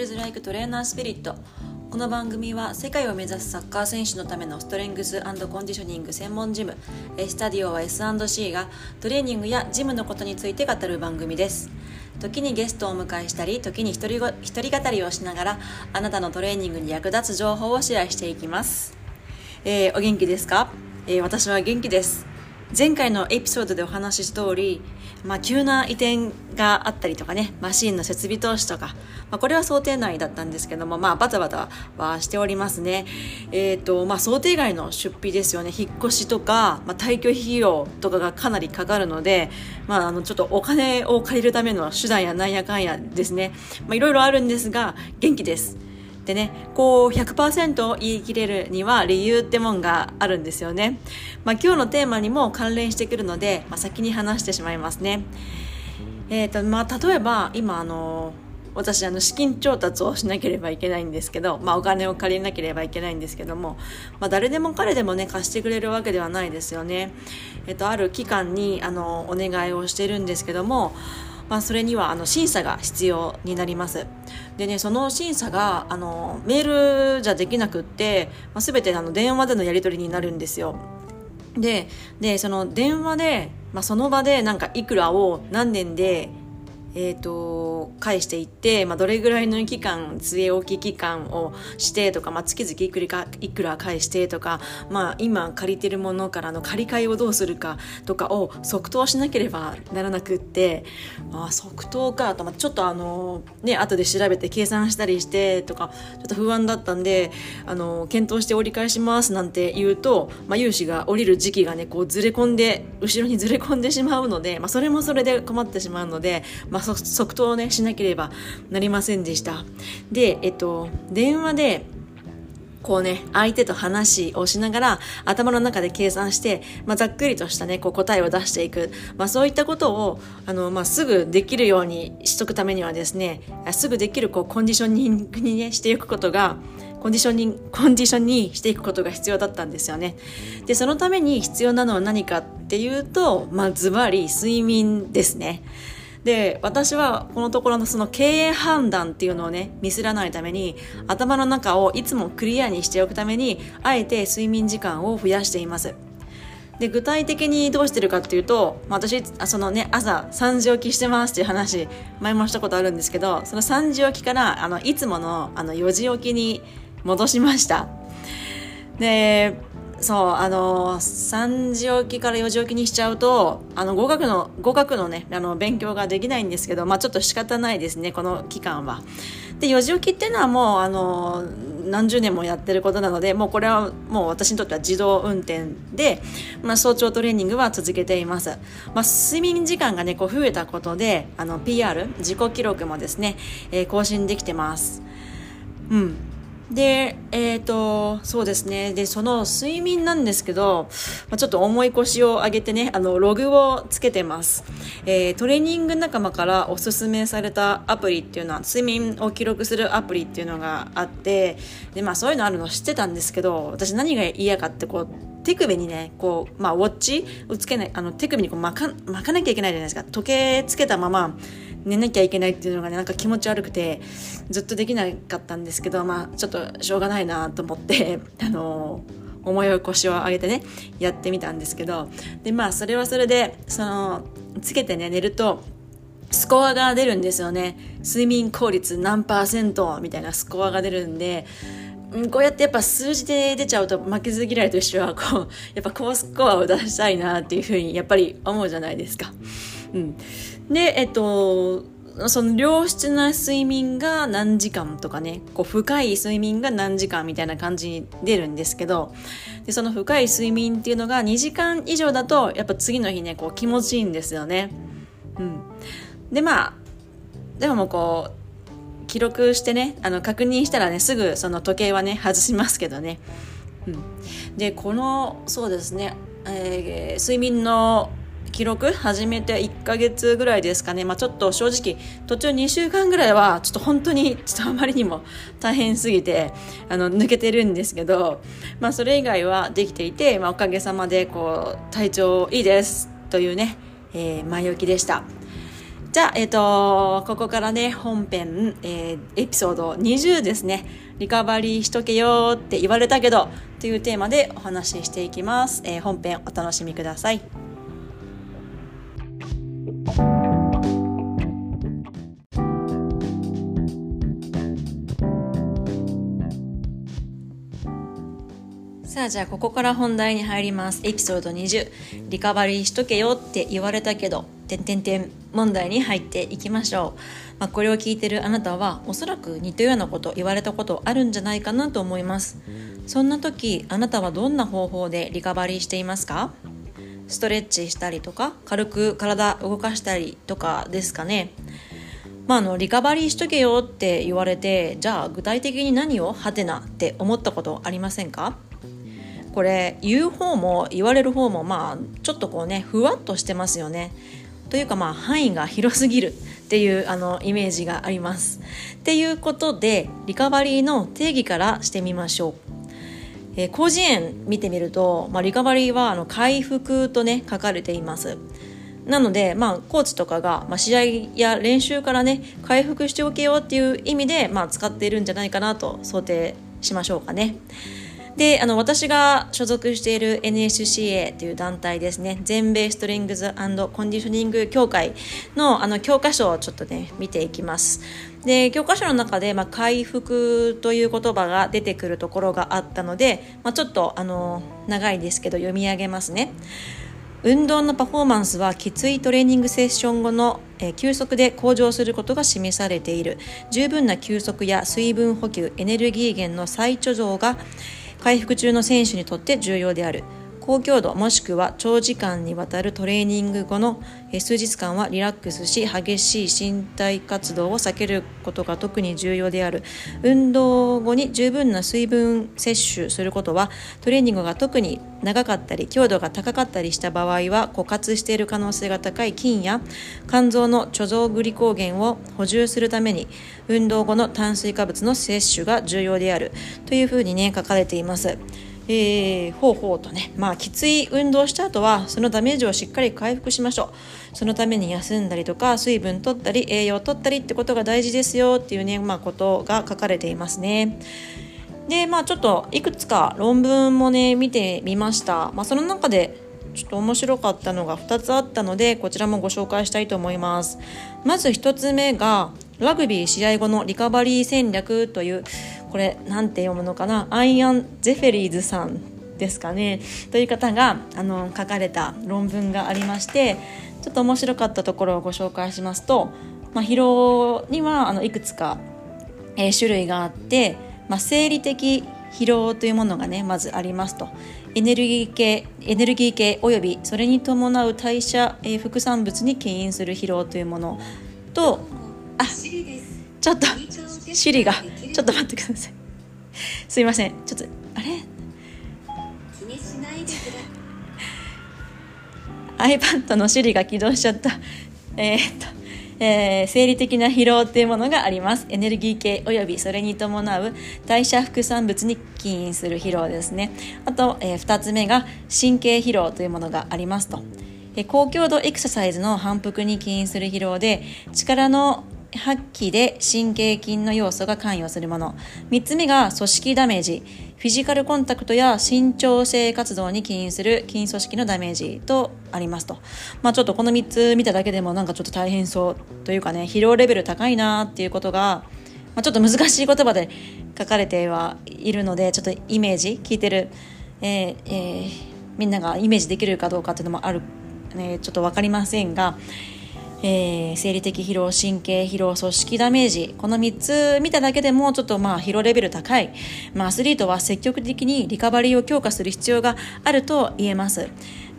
ルズ・ライク・トレーナー・スピリット。この番組は世界を目指すサッカー選手のためのストレングスコンディショニング専門ジム。スタディオは S&C がトレーニングやジムのことについて語る番組です。時にゲストをお迎えしたり時に一人一人語りをしながらあなたのトレーニングに役立つ情報をシェアしていきます、えー、お元気ですか、えー、私は元気です。前回のエピソードでお話しした通り、まあ、急な移転があったりとかね、マシンの設備投資とか、まあ、これは想定内だったんですけども、まあ、バタバタはしておりますね。えっ、ー、と、まあ、想定外の出費ですよね。引っ越しとか、まあ、退去費用とかがかなりかかるので、まあ、あの、ちょっとお金を借りるための手段やなんやかんやですね。まあ、いろいろあるんですが、元気です。でねこう100%言い切れるには理由ってもんがあるんですよね、まあ、今日のテーマにも関連してくるので、まあ、先に話してしまいますね。えーとまあ、例えば今あの私あの資金調達をしなければいけないんですけど、まあ、お金を借りなければいけないんですけども、まあ、誰でも彼でもね貸してくれるわけではないですよね、えっと、ある機関にあのお願いをしてるんですけどもまあ、それにはあの審査が必要になります。でねその審査があのメールじゃできなくって、まあ、全てあの電話でのやり取りになるんですよ。ででその電話で、まあ、その場でなんかいくらを何年でえーと、返していって、まあ、どれぐらいの期間据え置き期間をしてとか、まあ、月々いくらいくら返してとか、まあ、今借りてるものからの借り換えをどうするかとかを即答しなければならなくって、まあ、即答かと、まあ、ちょっとあのね後で調べて計算したりしてとかちょっと不安だったんであの検討して折り返しますなんて言うと、まあ、融資が降りる時期がねこうずれ込んで後ろにずれ込んでしまうので、まあ、それもそれで困ってしまうので、まあまあ、即答をねしなければなりませんでしたでえっと電話でこうね、相手と話をしながら頭の中で計算して、まあ、ざっくりとしたね、こう答えを出していく。まあ、そういったことを、あの、まあ、すぐできるようにしとくためにはですね、すぐできるこうコンディショニングにね、していくことが、コンディショニングコンディションにしていくことが必要だったんですよね。で、そのために必要なのは何かっていうと、まあ、ズバリ睡眠ですね。で私はこのところのその経営判断っていうのをねミスらないために頭の中をいつもクリアにしておくためにあえて睡眠時間を増やしています。で具体的にどうしてるかっていうと私そのね朝3時起きしてますっていう話前もしたことあるんですけどその3時起きからあのいつものあの4時起きに戻しました。でそうあの3時起きから4時起きにしちゃうとあの語学の語学のねあの勉強ができないんですけどまあちょっと仕方ないですねこの期間は。で4時起きっていうのはもうあの何十年もやってることなのでもうこれはもう私にとっては自動運転で、まあ、早朝トレーニングは続けています、まあ、睡眠時間がねこう増えたことであの PR 自己記録もですね、えー、更新できてます。うん。で、えっ、ー、と、そうですね。で、その睡眠なんですけど、まあ、ちょっと重い腰を上げてね、あの、ログをつけてます。えー、トレーニング仲間からおすすめされたアプリっていうのは、睡眠を記録するアプリっていうのがあって、で、まあそういうのあるの知ってたんですけど、私何が嫌かってこう、手首にね、こう、まあ、ウォッチをつけない、あの、手首にこう巻か、巻かなきゃいけないじゃないですか。時計つけたまま、寝なきゃいけないっていうのがねなんか気持ち悪くてずっとできなかったんですけどまあちょっとしょうがないなと思って あの重い腰を上げてねやってみたんですけどでまあそれはそれでそのつけてね寝るとスコアが出るんですよね睡眠効率何パーセント？みたいなスコアが出るんでこうやってやっぱ数字で出ちゃうと負けず嫌いとしてはこうやっぱ高スコアを出したいなっていうふうにやっぱり思うじゃないですか。うん、で、えっと、その良質な睡眠が何時間とかね、こう深い睡眠が何時間みたいな感じに出るんですけど、でその深い睡眠っていうのが2時間以上だと、やっぱ次の日ね、こう気持ちいいんですよね。うん。で、まあ、でももうこう、記録してね、あの確認したらね、すぐその時計はね、外しますけどね。うん。で、この、そうですね、えー、睡眠の記録始めて1ヶ月ぐらいですかね、まあ、ちょっと正直途中2週間ぐらいはちょっと本当にちょっとあまりにも大変すぎてあの抜けてるんですけど、まあ、それ以外はできていて、まあ、おかげさまでこう体調いいですというね、えー、前置きでしたじゃあ、えっ、ー、と、ここからね、本編、えー、エピソード20ですね。リカバリーしとけよって言われたけど、というテーマでお話ししていきます。えー、本編お楽しみください。さあじゃあここから本題に入ります。エピソード20リカバリーしとけよって言われたけどてんてんてん問題に入っていきましょう、まあ、これを聞いてるあなたはおそらく似たようなこと言われたことあるんじゃないかなと思います。そんな時あなたはどんな方法でリカバリーしていますか？ストレッチしたりとか軽く体動かしたりとかですかね。まあ、あのリカバリーしとけよって言われてじゃあ具体的に何を？はてなって思ったことありませんか？これ言う方も言われる方もまあちょっとこうねふわっとしてますよね。というかまあ範囲が広すぎるっていうあのイメージがあります。っていうことでリカバリーの定義からしてみましょう。えー、広辞苑見てみると、まあ、リカバリーはあの回復とね書かれています。なので、まあ、コーチとかが、まあ、試合や練習からね回復しておけよっていう意味で、まあ、使っているんじゃないかなと想定しましょうかね。であの私が所属している NSCA という団体ですね。全米ストリングスコンディショニング協会のあの教科書をちょっとね見ていきます。で教科書の中で、まあ、回復という言葉が出てくるところがあったので、まあ、ちょっとあの長いですけど読み上げますね。運動のパフォーマンスはきついトレーニングセッション後の、え休息で向上することが示されている。十分な休息や水分補給エネルギー源の再貯蔵が回復中の選手にとって重要である。高強度もしくは長時間にわたるトレーニング後の数日間はリラックスし激しい身体活動を避けることが特に重要である運動後に十分な水分摂取することはトレーニングが特に長かったり強度が高かったりした場合は枯渇している可能性が高い筋や肝臓の貯蔵グリコーゲンを補充するために運動後の炭水化物の摂取が重要であるというふうにね書かれています。えー、ほうほうとね、まあ、きつい運動した後はそのダメージをしっかり回復しましょう。そのために休んだりとか水分取ったり栄養取ったりってことが大事ですよっていうね、まあ、ことが書かれていますね。でまあちょっといくつか論文もね見てみました、まあ、その中でちょっと面白かったのが2つあったのでこちらもご紹介したいと思います。まず1つ目がラグビー試合後のリカバリー戦略というこれなんて読むのかな？アイアン・ゼフェリーズさんですかね。という方があの書かれた論文がありましてちょっと面白かったところをご紹介しますと、まあ、疲労にはあのいくつか、えー、種類があって、まあ、生理的疲労というものがねまずありますと。エネルギー系エネルギー系およびそれに伴う代謝、えー、副産物に起因する疲労というものとあちょっとシリがちょっと待ってください。すいません。ちょっとあれ？気にしないでくれ iPad のシリが起動しちゃった。えー、っとえー、生理的な疲労っていうものがあります。エネルギー系およびそれに伴う代謝副産物に起因する疲労ですね。あと、えー、2つ目が神経疲労というものがありますと。高強度エクササイズの反復に起因する疲労で力の発揮で神経筋の要素が関与するもの。3つ目が組織ダメージ。フィジカルコンタクトや伸長性活動に起因する筋組織のダメージとありますと、まあ、ちょっとこの3つ見ただけでもなんかちょっと大変そうというかね疲労レベル高いなっていうことが、まあ、ちょっと難しい言葉で書かれてはいるのでちょっとイメージ聞いてる、えーえー、みんながイメージできるかどうかっていうのもある、ね、ちょっと分かりませんがえー、生理的疲労神経疲労組織ダメージこの3つ見ただけでもちょっとまあ疲労レベル高い、まあ、アスリートは積極的にリカバリーを強化する必要があると言えます。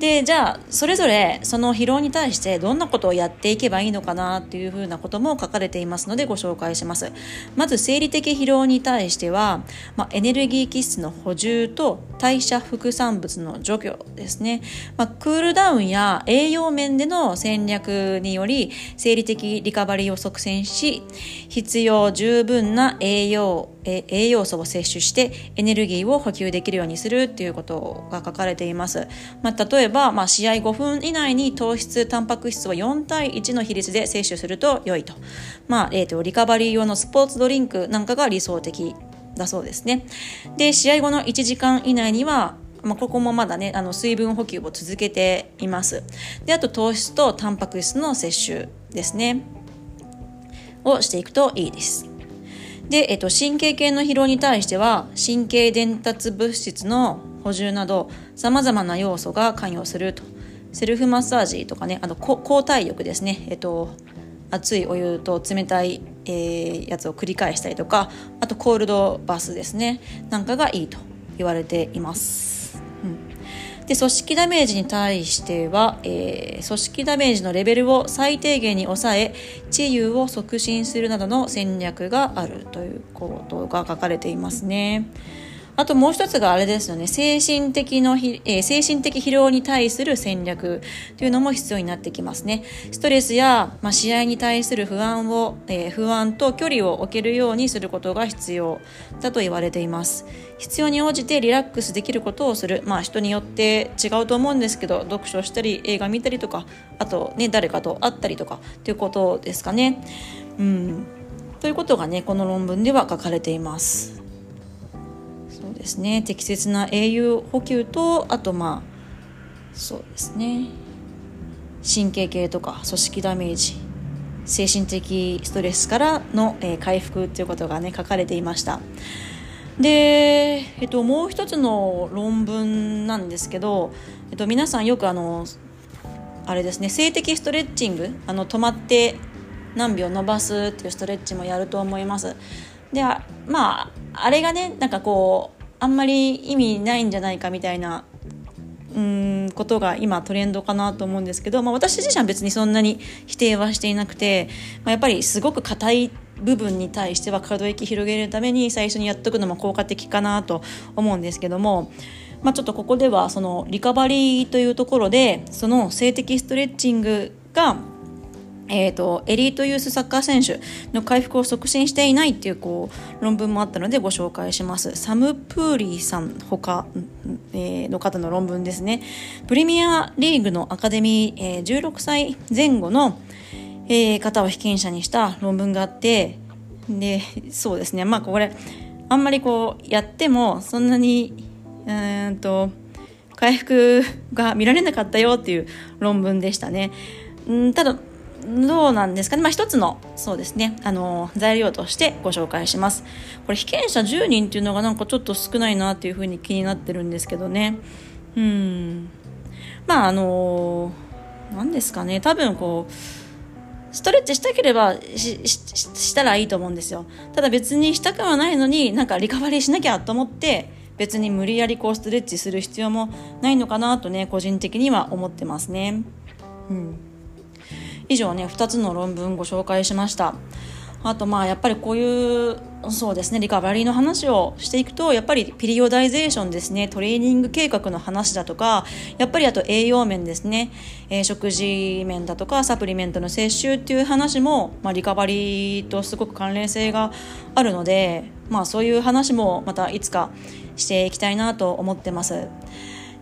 でじゃあそれぞれその疲労に対してどんなことをやっていけばいいのかなっていうふうなことも書かれていますのでご紹介します。まず生理的疲労に対しては、まあ、エネルギー基質の補充と代謝副産物の除去ですね、まあ、クールダウンや栄養面での戦略により生理的リカバリーを促進し必要十分な栄養え栄養素を摂取してエネルギーを補給できるようにするっていうことが書かれています。まあ、例えば、まあ、試合5分以内に糖質、タンパク質を4対1の比率で摂取すると良いと。まあ、えーと、リカバリー用のスポーツドリンクなんかが理想的だそうですね。で、試合後の1時間以内にはまあ、ここもまだねあの水分補給を続けていますであと糖質とタンパク質の摂取ですねをしていくといいですで、えっと、神経系の疲労に対しては神経伝達物質の補充などさまざまな要素が関与すると。セルフマッサージとかねあの抗体力ですね、えっと、熱いお湯と冷たい、えー、やつを繰り返したりとかあとコールドバスですね。なんかがいいと言われています。で組織ダメージに対しては、えー、組織ダメージのレベルを最低限に抑え治癒を促進するなどの戦略があるということが書かれていますね。あともう一つがあれですよね。精神的のひ、えー、精神的疲労に対する戦略というのも必要になってきますね。ストレスや、まあ、試合に対する不安を、えー、不安と距離を置けるようにすることが必要だと言われています。必要に応じてリラックスできることをする。まあ人によって違うと思うんですけど読書したり映画見たりとかあとね誰かと会ったりとかということですかね。うん。ということがねこの論文では書かれています。ですね。適切な栄養補給とあとまあそうですね。神経系とか組織ダメージ精神的ストレスからの、えー、回復ということがね書かれていました。で、えっと、もう一つの論文なんですけど、えっと、皆さんよくあのあれですね静的ストレッチングあの止まって何秒伸ばすっていうストレッチもやると思います。でまああれがねなんかこうあんまり意味ないんじゃないかみたいなうんことが今トレンドかなと思うんですけど、まあ、私自身は別にそんなに否定はしていなくて、まあ、やっぱりすごく硬い部分に対しては可動域広げるために最初にやっとくのも効果的かなと思うんですけども、まあ、ちょっとここではそのリカバリーというところでその性的ストレッチングがえーと、エリートユースサッカー選手の回復を促進していないっていうこう論文もあったのでご紹介します。サム・プーリーさんほか、えー、の方の論文ですね。プレミアリーグのアカデミー、えー、16歳前後の、えー、方を被験者にした論文があってでそうですね。まあこれあんまりこうやってもそんなにうんと回復が見られなかったよっていう論文でしたね。うんただどうなんですかね、まあ、一つのそうですね。あの材料としてご紹介します。これ被験者10人っていうのがなんかちょっと少ないなっていうふうに気になってるんですけどね。うん。まああの何ですかね。多分こうストレッチしたければししたらいいと思うんですよ。ただ別にしたくはないのになんかリカバリーしなきゃと思って別に無理やりこうストレッチする必要もないのかなとね個人的には思ってますね。うん。以上ね2つの論文ご紹介しましたあとまあやっぱりこういうそうですねリカバリーの話をしていくとやっぱりピリオダイゼーションですねトレーニング計画の話だとかやっぱりあと栄養面ですね、えー、食事面だとかサプリメントの摂取っていう話も、まあ、リカバリーとすごく関連性があるので、まあ、そういう話もまたいつかしていきたいなと思ってます。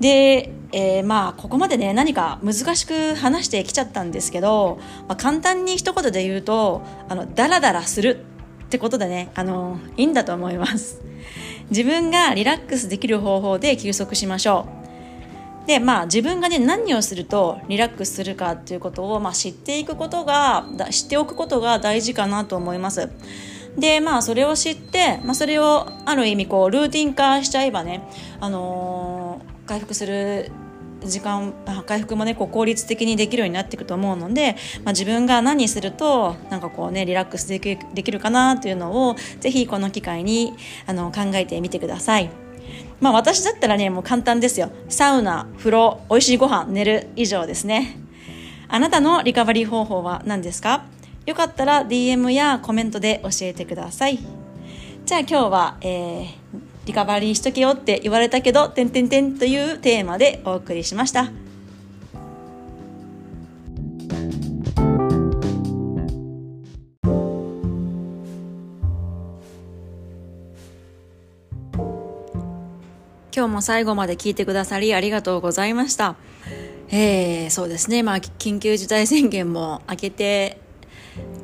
で、えー、まあここまでね何か難しく話してきちゃったんですけど、まあ、簡単に一言で言うとあのダラダラするってことでねあのいいんだと思います。自分がリラックスできる方法で休息しましょう。でまあ自分がね何をするとリラックスするかっていうことを、まあ、知っていくことが知っておくことが大事かなと思います。でまあそれを知って、まあ、それをある意味こうルーティン化しちゃえばねあのー回復する時間回復もねこう効率的にできるようになっていくと思うので、まあ、自分が何するとなんかこうねリラックスできできるかなというのをぜひこの機会にあの考えてみてください。まあ私だったらねもう簡単ですよ。サウナ風呂美味しいご飯寝る以上ですね。あなたのリカバリー方法は何ですか？よかったら DM やコメントで教えてください。じゃあ今日は、えーリカバリーしとけよって言われたけど、てんてんてんというテーマでお送りしました。今日も最後まで聞いてくださりありがとうございました。えー、そうですね、まあ、緊急事態宣言も明けて、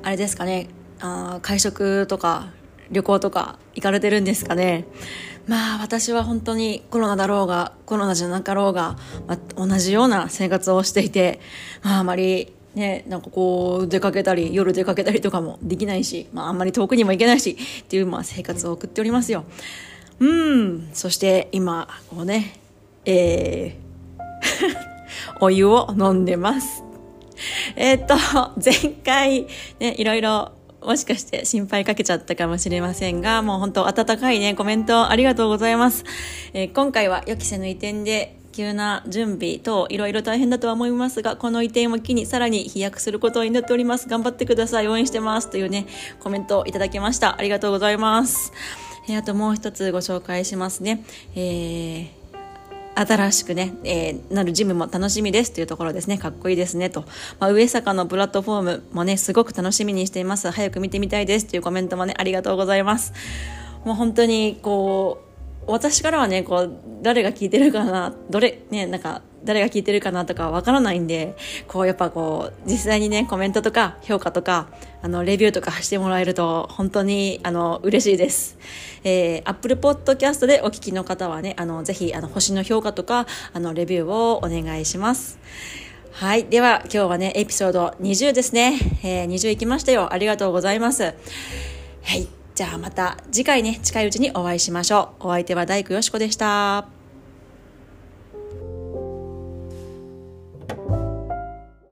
あれですかね、あ会食とか旅行とか行かれてるんですかね。まあ私は本当にコロナだろうがコロナじゃなかろうが、まあ、同じような生活をしていて、まあ、あまりね、なんかこう出かけたり夜出かけたりとかもできないし、まあ、あんまり遠くにも行けないしっていう、まあ、生活を送っておりますよ。うん。そして今こうねえー お湯を飲んでます。えー、っと前回ねいろいろもしかして心配かけちゃったかもしれませんが、もう本当温かいね、コメントありがとうございます。えー、今回は予期せぬ移転で急な準備等いろいろ大変だとは思いますが、この移転を機にさらに飛躍することを祈っております。頑張ってください。応援してます。というね、コメントをいただきました。ありがとうございます。えー、あともう一つご紹介しますね。えー新しくね、えー、なるジムも楽しみですというところですね。かっこいいですねと。まあ、上坂のプラットフォームもね、すごく楽しみにしています。早く見てみたいですというコメントもね、ありがとうございます。もう本当にこう、私からはね、こう、誰が聞いてるかな、どれ、ね、なんか、誰が聞いてるかなとかわからないんで、こうやっぱこう、実際にね、コメントとか評価とか、あの、レビューとかしてもらえると、本当に、あの、嬉しいです。えー、Apple Podcast でお聞きの方はね、あの、ぜひ、あの、星の評価とか、あの、レビューをお願いします。はい。では、今日はね、エピソード20ですね。えー、20いきましたよ。ありがとうございます。はい。じゃあまた次回ね、近いうちにお会いしましょう。お相手は大工よしこでした。